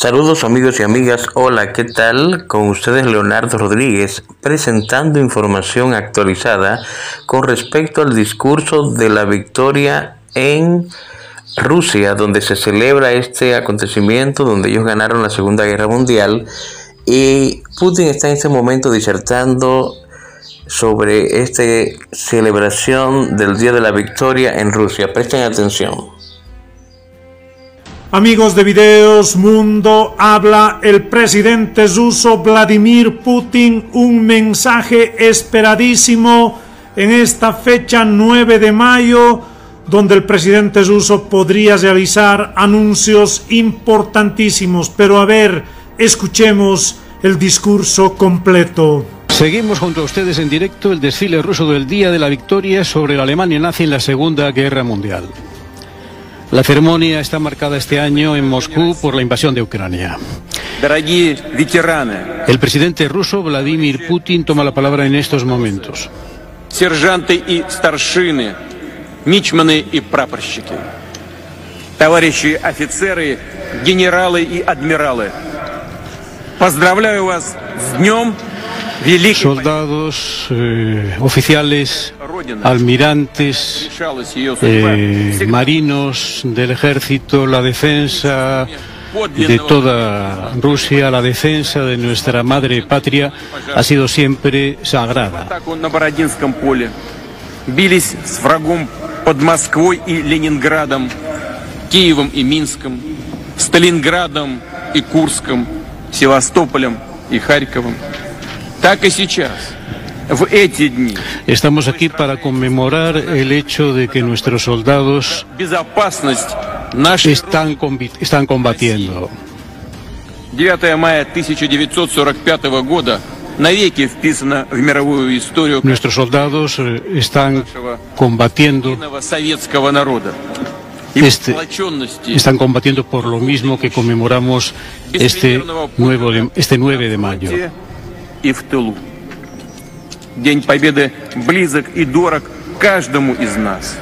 Saludos amigos y amigas, hola, ¿qué tal? Con ustedes Leonardo Rodríguez presentando información actualizada con respecto al discurso de la victoria en Rusia, donde se celebra este acontecimiento, donde ellos ganaron la Segunda Guerra Mundial y Putin está en este momento disertando sobre esta celebración del Día de la Victoria en Rusia. Presten atención. Amigos de Videos Mundo, habla el presidente ruso Vladimir Putin, un mensaje esperadísimo en esta fecha 9 de mayo, donde el presidente ruso podría realizar anuncios importantísimos. Pero a ver, escuchemos el discurso completo. Seguimos junto a ustedes en directo el desfile ruso del Día de la Victoria sobre la Alemania nazi en la Segunda Guerra Mundial. La ceremonia está marcada este año en Moscú por la invasión de Ucrania. El presidente ruso Vladimir Putin toma la palabra en estos momentos. Сержанты и старшины, мичманы и прапорщики, товарищи офицеры, генералы и адмиралы, поздравляю вас с днем soldados, eh, oficiales, almirantes, eh, marinos del ejército, la defensa de toda Rusia, la defensa de nuestra madre patria ha sido siempre sagrada. Бились с врагом под Москвой и Ленинградом, Киевом и Минском, Сталинградом и Курском, Севастополем и Харьковом. Estamos aquí para conmemorar el hecho de que nuestros soldados están, están combatiendo. 9 мая 1945 года навеки вписано в мировую историю Nuestros soldados eh, están combatiendo советского народа. Este, están combatiendo por lo mismo que conmemoramos este, nuevo de, este 9 de mayo. и в тылу. День Победы близок и дорог каждому из нас.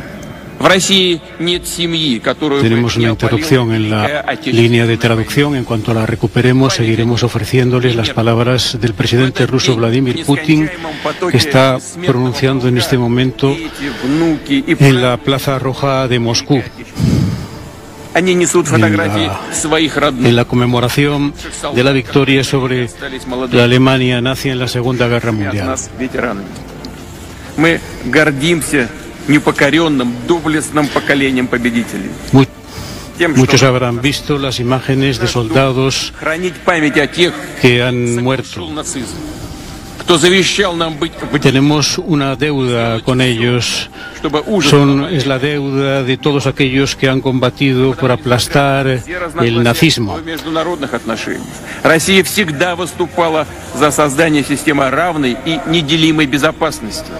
В России нет семьи, которую Tenemos una interrupción en la línea de traducción. En cuanto la recuperemos, seguiremos ofreciéndoles las palabras del presidente ruso Vladimir Putin, que está pronunciando en este momento en la Plaza Roja de Moscú en la, conmemoración de la victoria sobre la Alemania nazi en la Segunda Guerra Mundial. Muchos habrán visto las imágenes de soldados que han muerto. Tenemos una deuda con ellos. Son, es la deuda de todos aquellos que han combatido por aplastar el nazismo. Россия всегда выступала за создание системы равной и неделимой безопасности.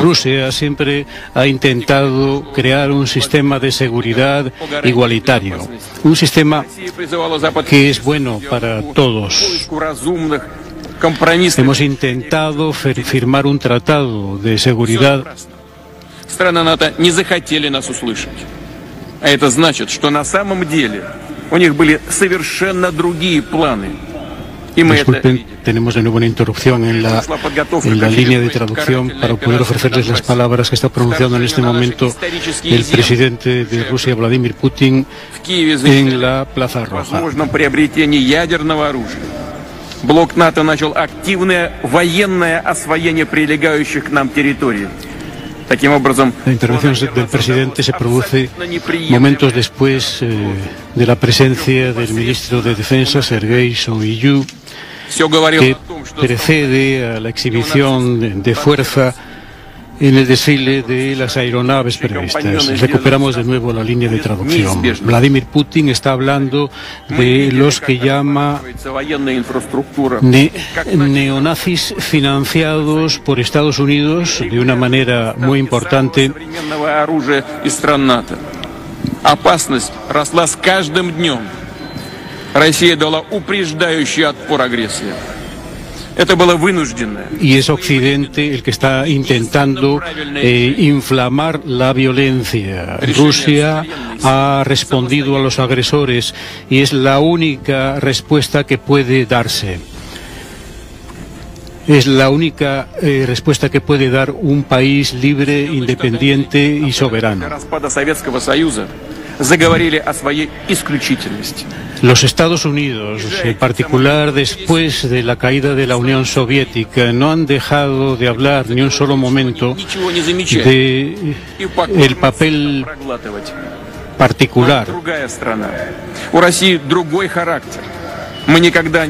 Rusia siempre ha intentado crear un sistema de seguridad igualitario, un sistema que es bueno para todos. Hemos intentado firmar un tratado de seguridad. Страны НАТО не захотели нас услышать. А это значит, что на самом деле у них были совершенно другие планы. Disculpen, tenemos de nuevo una interrupción en la, en la línea de traducción para poder ofrecerles las palabras que está pronunciando en este momento el presidente de Rusia, Vladimir Putin, en la Plaza Roja. Блок НАТО начал активное военное освоение прилегающих к нам территорий. La intervención del presidente se produce momentos después eh, de la presencia del ministro de Defensa, Sergei Shoigu, que precede a la exhibición de fuerza en el desfile de las aeronaves previstas. Recuperamos de nuevo la línea de traducción. Vladimir Putin está hablando de los que llama neonazis financiados por Estados Unidos de una manera muy importante. Россия дала упреждающий отпор агрессии. Y es Occidente el que está intentando eh, inflamar la violencia. Rusia ha respondido a los agresores y es la única respuesta que puede darse. Es la única eh, respuesta que puede dar un país libre, independiente y soberano. Los Estados Unidos, en particular después de la caída de la Unión Soviética, no han dejado de hablar ni un solo momento de el papel particular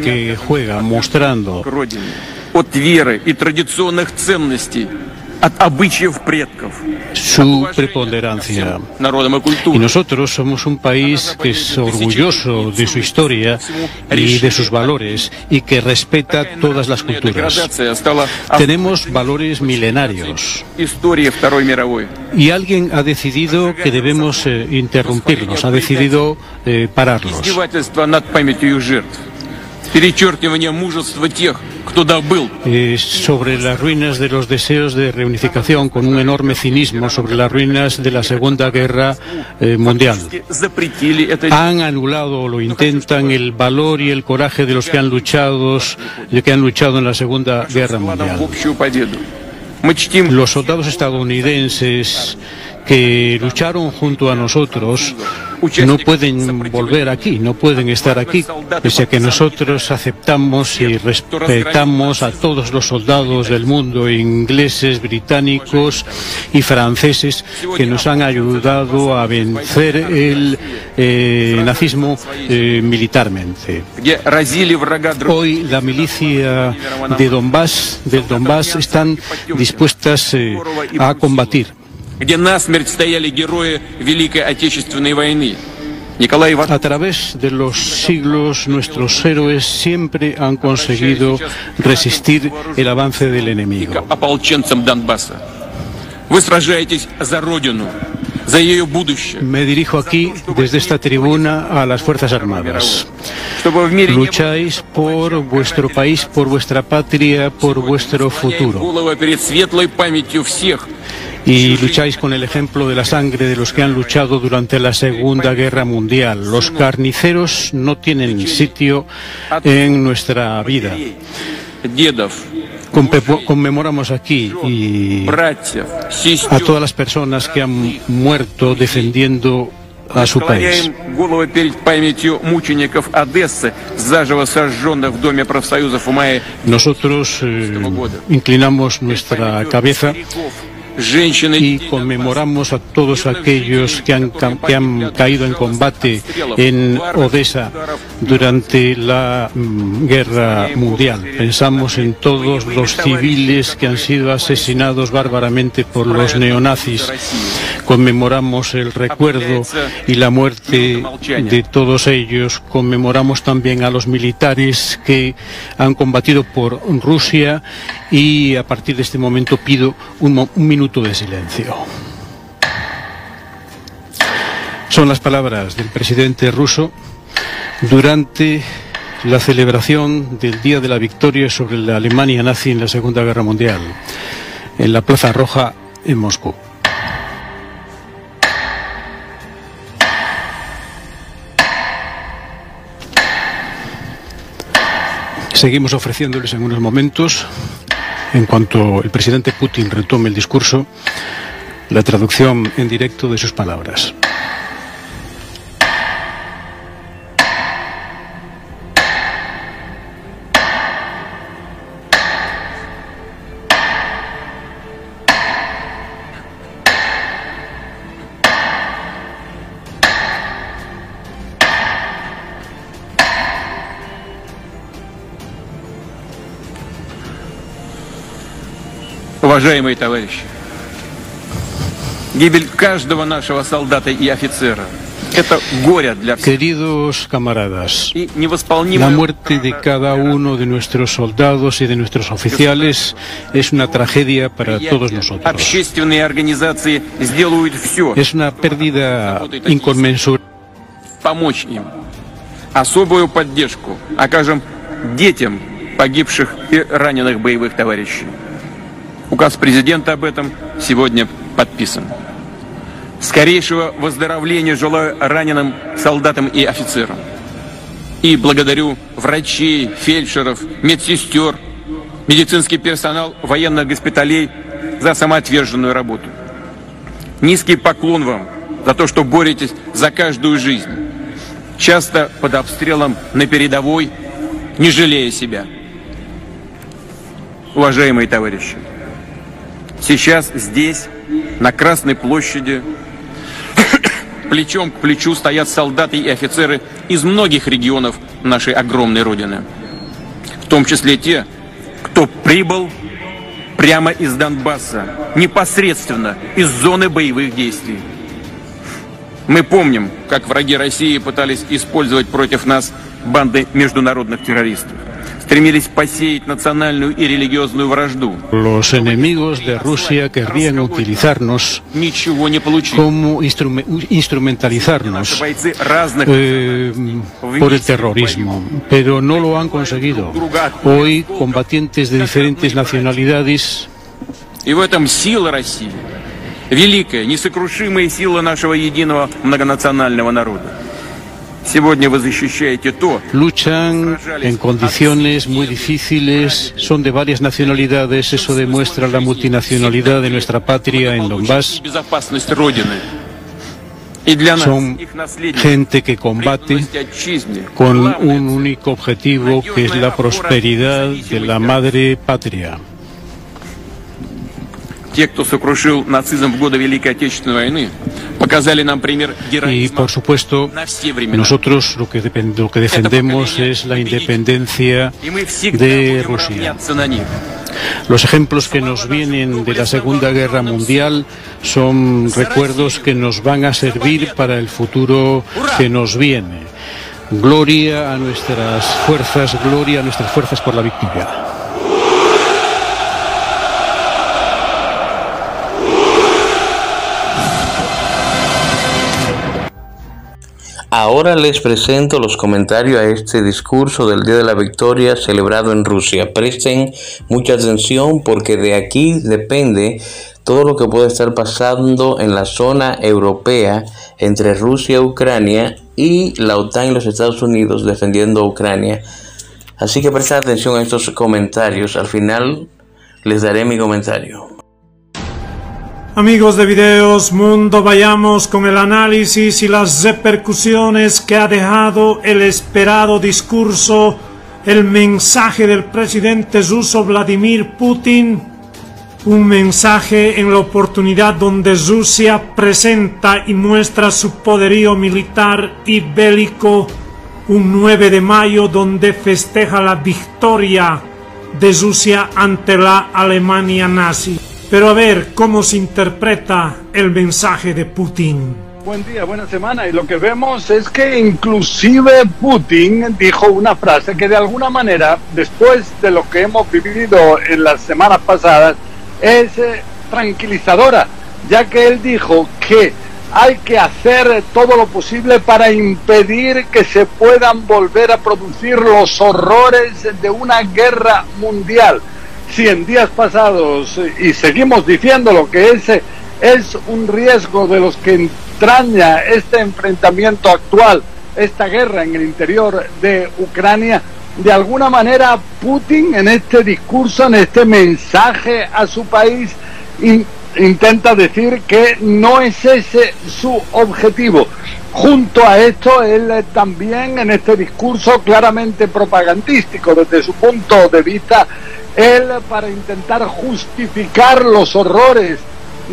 que juega mostrando su preponderancia. Y nosotros somos un país que es orgulloso de su historia y de sus valores y que respeta todas las culturas. Tenemos valores milenarios. Y alguien ha decidido que debemos eh, ha decidido eh, pararlos. Eh, sobre las ruinas de los deseos de reunificación, con un enorme cinismo sobre las ruinas de la Segunda Guerra eh, Mundial. Han anulado o lo intentan el valor y el coraje de los que han luchado, que han luchado en la Segunda Guerra Mundial. Los soldados estadounidenses que lucharon junto a nosotros no pueden volver aquí, no pueden estar aquí, pese a que nosotros aceptamos y respetamos a todos los soldados del mundo, ingleses, británicos y franceses, que nos han ayudado a vencer el eh, nazismo eh, militarmente. Hoy la milicia de Donbass, del Donbass, están dispuestas eh, a combatir где насмерть стояли герои Великой Отечественной войны. A través de los siglos, nuestros héroes siempre han conseguido resistir el avance del enemigo. Me dirijo aquí desde esta tribuna a las Fuerzas Armadas. Lucháis por vuestro país, por vuestra patria, por vuestro futuro y lucháis con el ejemplo de la sangre de los que han luchado durante la Segunda Guerra Mundial. Los carniceros no tienen sitio en nuestra vida. Conmemoramos aquí y a todas las personas que han muerto defendiendo a su país. Nosotros eh, inclinamos nuestra cabeza y conmemoramos a todos aquellos que han, que han caído en combate en Odessa durante la mm, guerra mundial. Pensamos en todos los civiles que han sido asesinados bárbaramente por los neonazis. Conmemoramos el recuerdo y la muerte de todos ellos. Conmemoramos también a los militares que han combatido por Rusia y a partir de este momento pido un, un minuto de silencio. Son las palabras del presidente ruso durante la celebración del Día de la Victoria sobre la Alemania nazi en la Segunda Guerra Mundial, en la Plaza Roja en Moscú. Seguimos ofreciéndoles en unos momentos en cuanto el presidente Putin retome el discurso, la traducción en directo de sus palabras. Уважаемые товарищи, гибель каждого нашего солдата и офицера Queridos camaradas, la muerte de cada uno de nuestros soldados y de nuestros oficiales es una tragedia para todos nosotros. Es una pérdida inconmensurable. Помочь им. Особую поддержку окажем детям погибших и раненых боевых товарищей. Указ президента об этом сегодня подписан. Скорейшего выздоровления желаю раненым солдатам и офицерам. И благодарю врачей, фельдшеров, медсестер, медицинский персонал военных госпиталей за самоотверженную работу. Низкий поклон вам за то, что боретесь за каждую жизнь, часто под обстрелом на передовой, не жалея себя. Уважаемые товарищи, сейчас здесь, на Красной площади, плечом к плечу стоят солдаты и офицеры из многих регионов нашей огромной Родины. В том числе те, кто прибыл прямо из Донбасса, непосредственно из зоны боевых действий. Мы помним, как враги России пытались использовать против нас банды международных террористов. Стремились посеять национальную y religiosa вражду. Los enemigos de Rusia querrían utilizarnos como instrumentalizarnos eh, por el terrorismo, pero no lo han conseguido. Hoy combatientes de diferentes nacionalidades y в этом сила России, великая, несокрушимая сила нашего единого многонационального народа. Luchan en condiciones muy difíciles, son de varias nacionalidades, eso demuestra la multinacionalidad de nuestra patria en Donbass. Son gente que combate con un único objetivo que es la prosperidad de la madre patria. Y por supuesto, nosotros lo que, lo que defendemos es la independencia de Rusia. Los ejemplos que nos vienen de la Segunda Guerra Mundial son recuerdos que nos van a servir para el futuro que nos viene. Gloria a nuestras fuerzas, gloria a nuestras fuerzas por la victoria. Ahora les presento los comentarios a este discurso del Día de la Victoria celebrado en Rusia. Presten mucha atención porque de aquí depende todo lo que puede estar pasando en la zona europea entre Rusia Ucrania y la OTAN y los Estados Unidos defendiendo a Ucrania. Así que presten atención a estos comentarios. Al final les daré mi comentario. Amigos de Videos Mundo, vayamos con el análisis y las repercusiones que ha dejado el esperado discurso, el mensaje del presidente ruso Vladimir Putin, un mensaje en la oportunidad donde Rusia presenta y muestra su poderío militar y bélico, un 9 de mayo donde festeja la victoria de Rusia ante la Alemania nazi. Pero a ver cómo se interpreta el mensaje de Putin. Buen día, buena semana. Y lo que vemos es que inclusive Putin dijo una frase que de alguna manera, después de lo que hemos vivido en las semanas pasadas, es eh, tranquilizadora, ya que él dijo que hay que hacer todo lo posible para impedir que se puedan volver a producir los horrores de una guerra mundial si en días pasados, y seguimos diciendo lo que es, es un riesgo de los que entraña este enfrentamiento actual, esta guerra en el interior de Ucrania, de alguna manera Putin en este discurso, en este mensaje a su país, intenta decir que no es ese su objetivo. Junto a esto, él también en este discurso claramente propagandístico desde su punto de vista él para intentar justificar los horrores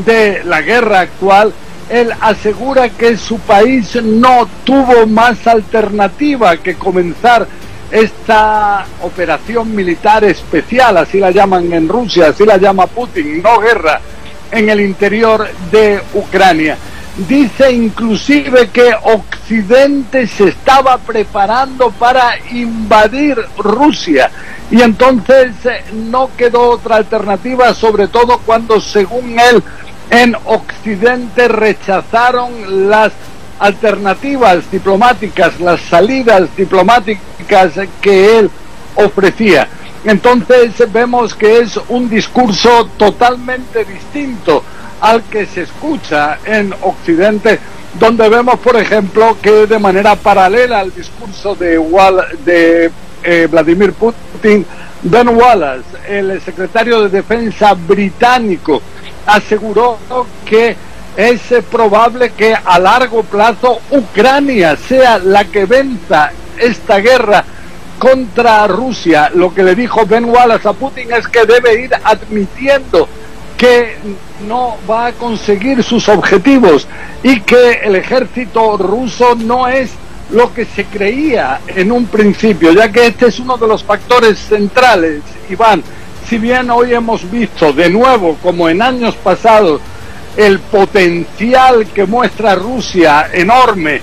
de la guerra actual, él asegura que su país no tuvo más alternativa que comenzar esta operación militar especial, así la llaman en Rusia, así la llama Putin, no guerra, en el interior de Ucrania. Dice inclusive que Occidente se estaba preparando para invadir Rusia y entonces eh, no quedó otra alternativa, sobre todo cuando según él en Occidente rechazaron las alternativas diplomáticas, las salidas diplomáticas que él ofrecía. Entonces vemos que es un discurso totalmente distinto al que se escucha en Occidente, donde vemos, por ejemplo, que de manera paralela al discurso de, de eh, Vladimir Putin, Ben Wallace, el secretario de Defensa británico, aseguró que es probable que a largo plazo Ucrania sea la que venza esta guerra contra Rusia. Lo que le dijo Ben Wallace a Putin es que debe ir admitiendo que no va a conseguir sus objetivos y que el ejército ruso no es lo que se creía en un principio, ya que este es uno de los factores centrales, Iván. Si bien hoy hemos visto de nuevo, como en años pasados, el potencial que muestra Rusia enorme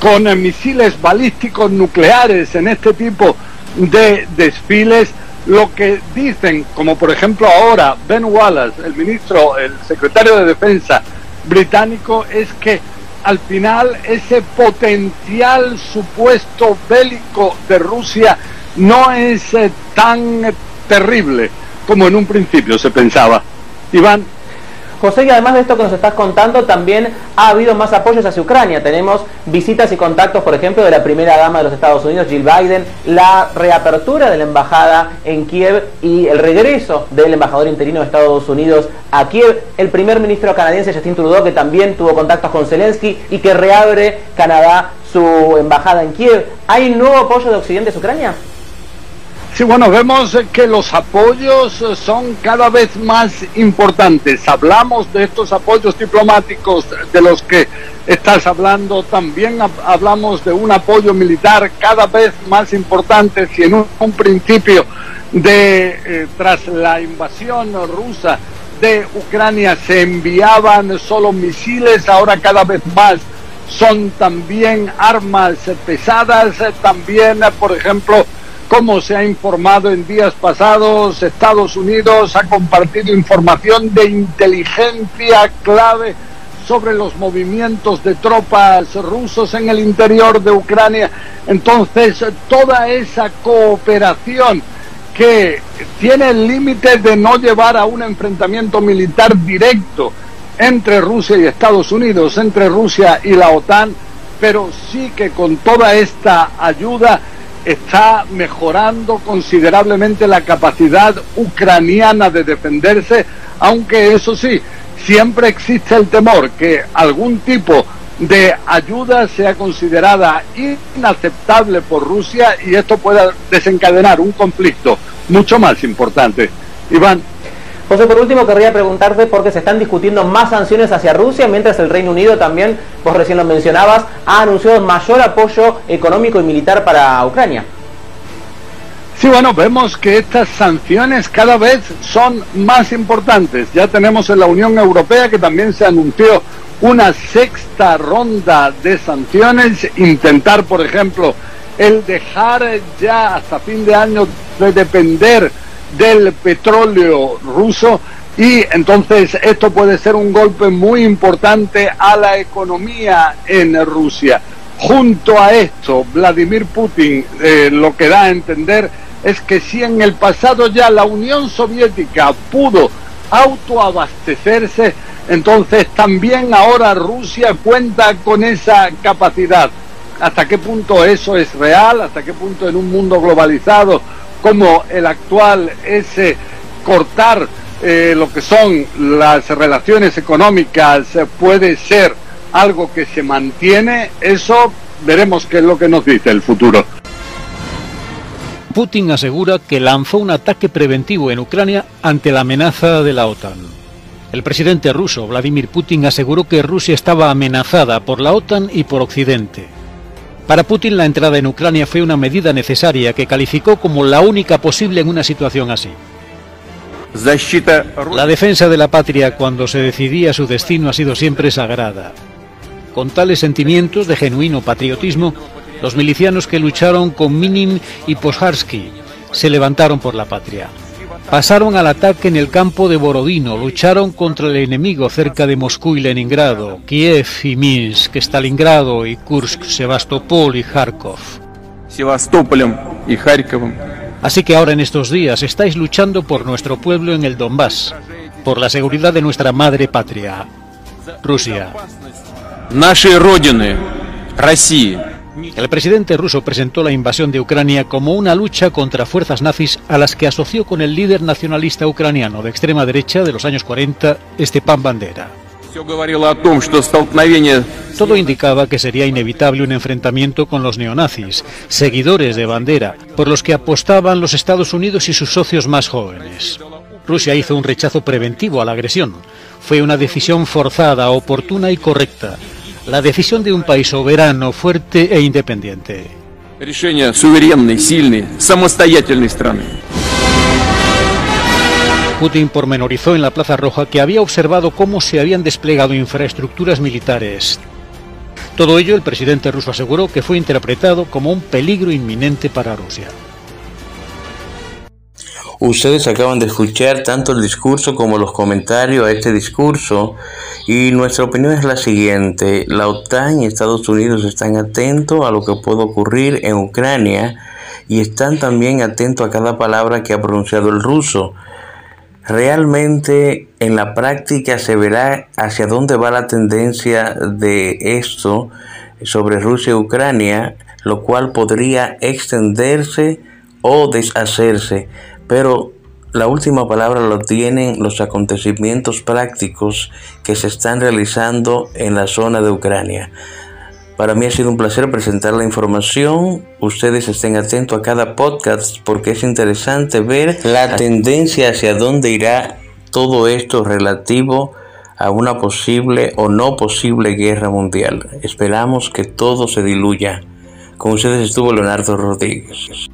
con misiles balísticos nucleares en este tipo de desfiles, lo que dicen, como por ejemplo ahora Ben Wallace, el ministro, el secretario de Defensa británico, es que al final ese potencial supuesto bélico de Rusia no es eh, tan terrible como en un principio se pensaba. Iván. José, y además de esto que nos estás contando, también ha habido más apoyos hacia Ucrania. Tenemos visitas y contactos, por ejemplo, de la primera dama de los Estados Unidos, Jill Biden, la reapertura de la embajada en Kiev y el regreso del embajador interino de Estados Unidos a Kiev. El primer ministro canadiense, Justin Trudeau, que también tuvo contactos con Zelensky y que reabre Canadá su embajada en Kiev. ¿Hay nuevo apoyo de Occidente a Ucrania? Sí, bueno, vemos que los apoyos son cada vez más importantes. Hablamos de estos apoyos diplomáticos de los que estás hablando, también hablamos de un apoyo militar cada vez más importante. Si en un, principio de eh, tras la invasión rusa de Ucrania se enviaban solo misiles, ahora cada vez más son también armas pesadas, también, por ejemplo, como se ha informado en días pasados, Estados Unidos ha compartido información de inteligencia clave sobre los movimientos de tropas rusos en el interior de Ucrania. Entonces, toda esa cooperación que tiene el límite de no llevar a un enfrentamiento militar directo entre Rusia y Estados Unidos, entre Rusia y la OTAN, pero sí que con toda esta ayuda está mejorando considerablemente la capacidad ucraniana de defenderse, aunque eso sí, siempre existe el temor que algún tipo de ayuda sea considerada inaceptable por Rusia y esto pueda desencadenar un conflicto mucho más importante. Iván. José, por último querría preguntarte por qué se están discutiendo más sanciones hacia Rusia, mientras el Reino Unido también, vos recién lo mencionabas, ha anunciado mayor apoyo económico y militar para Ucrania. Sí, bueno, vemos que estas sanciones cada vez son más importantes. Ya tenemos en la Unión Europea que también se anunció una sexta ronda de sanciones, intentar, por ejemplo, el dejar ya hasta fin de año de depender del petróleo ruso y entonces esto puede ser un golpe muy importante a la economía en Rusia. Junto a esto, Vladimir Putin eh, lo que da a entender es que si en el pasado ya la Unión Soviética pudo autoabastecerse, entonces también ahora Rusia cuenta con esa capacidad. ¿Hasta qué punto eso es real? ¿Hasta qué punto en un mundo globalizado como el actual ese cortar eh, lo que son las relaciones económicas puede ser algo que se mantiene, eso veremos qué es lo que nos dice el futuro. Putin asegura que lanzó un ataque preventivo en Ucrania ante la amenaza de la OTAN. El presidente ruso, Vladimir Putin, aseguró que Rusia estaba amenazada por la OTAN y por Occidente. Para Putin la entrada en Ucrania fue una medida necesaria que calificó como la única posible en una situación así. La defensa de la patria cuando se decidía su destino ha sido siempre sagrada. Con tales sentimientos de genuino patriotismo, los milicianos que lucharon con Minin y Posharsky se levantaron por la patria. Pasaron al ataque en el campo de Borodino, lucharon contra el enemigo cerca de Moscú y Leningrado, Kiev y Minsk, Stalingrado y Kursk, Sebastopol y Kharkov. Севастополем и Харьковом Así que ahora en estos días estáis luchando por nuestro pueblo en el Donbass, por la seguridad de nuestra madre patria, Rusia. el presidente ruso presentó la invasión de Ucrania como una lucha contra fuerzas nazis a las que asoció con el líder nacionalista ucraniano de extrema derecha de los años 40, Stepan Bandera. Todo indicaba que sería inevitable un enfrentamiento con los neonazis, seguidores de Bandera, por los que apostaban los Estados Unidos y sus socios más jóvenes. Rusia hizo un rechazo preventivo a la agresión. Fue una decisión forzada, oportuna y correcta. La decisión de un país soberano, fuerte e independiente. Putin pormenorizó en la Plaza Roja que había observado cómo se habían desplegado infraestructuras militares. Todo ello el presidente ruso aseguró que fue interpretado como un peligro inminente para Rusia. Ustedes acaban de escuchar tanto el discurso como los comentarios a este discurso y nuestra opinión es la siguiente. La OTAN y Estados Unidos están atentos a lo que puede ocurrir en Ucrania y están también atentos a cada palabra que ha pronunciado el ruso. Realmente en la práctica se verá hacia dónde va la tendencia de esto sobre Rusia y Ucrania, lo cual podría extenderse o deshacerse, pero la última palabra lo tienen los acontecimientos prácticos que se están realizando en la zona de Ucrania. Para mí ha sido un placer presentar la información. Ustedes estén atentos a cada podcast porque es interesante ver la tendencia hacia dónde irá todo esto relativo a una posible o no posible guerra mundial. Esperamos que todo se diluya. Con ustedes estuvo Leonardo Rodríguez.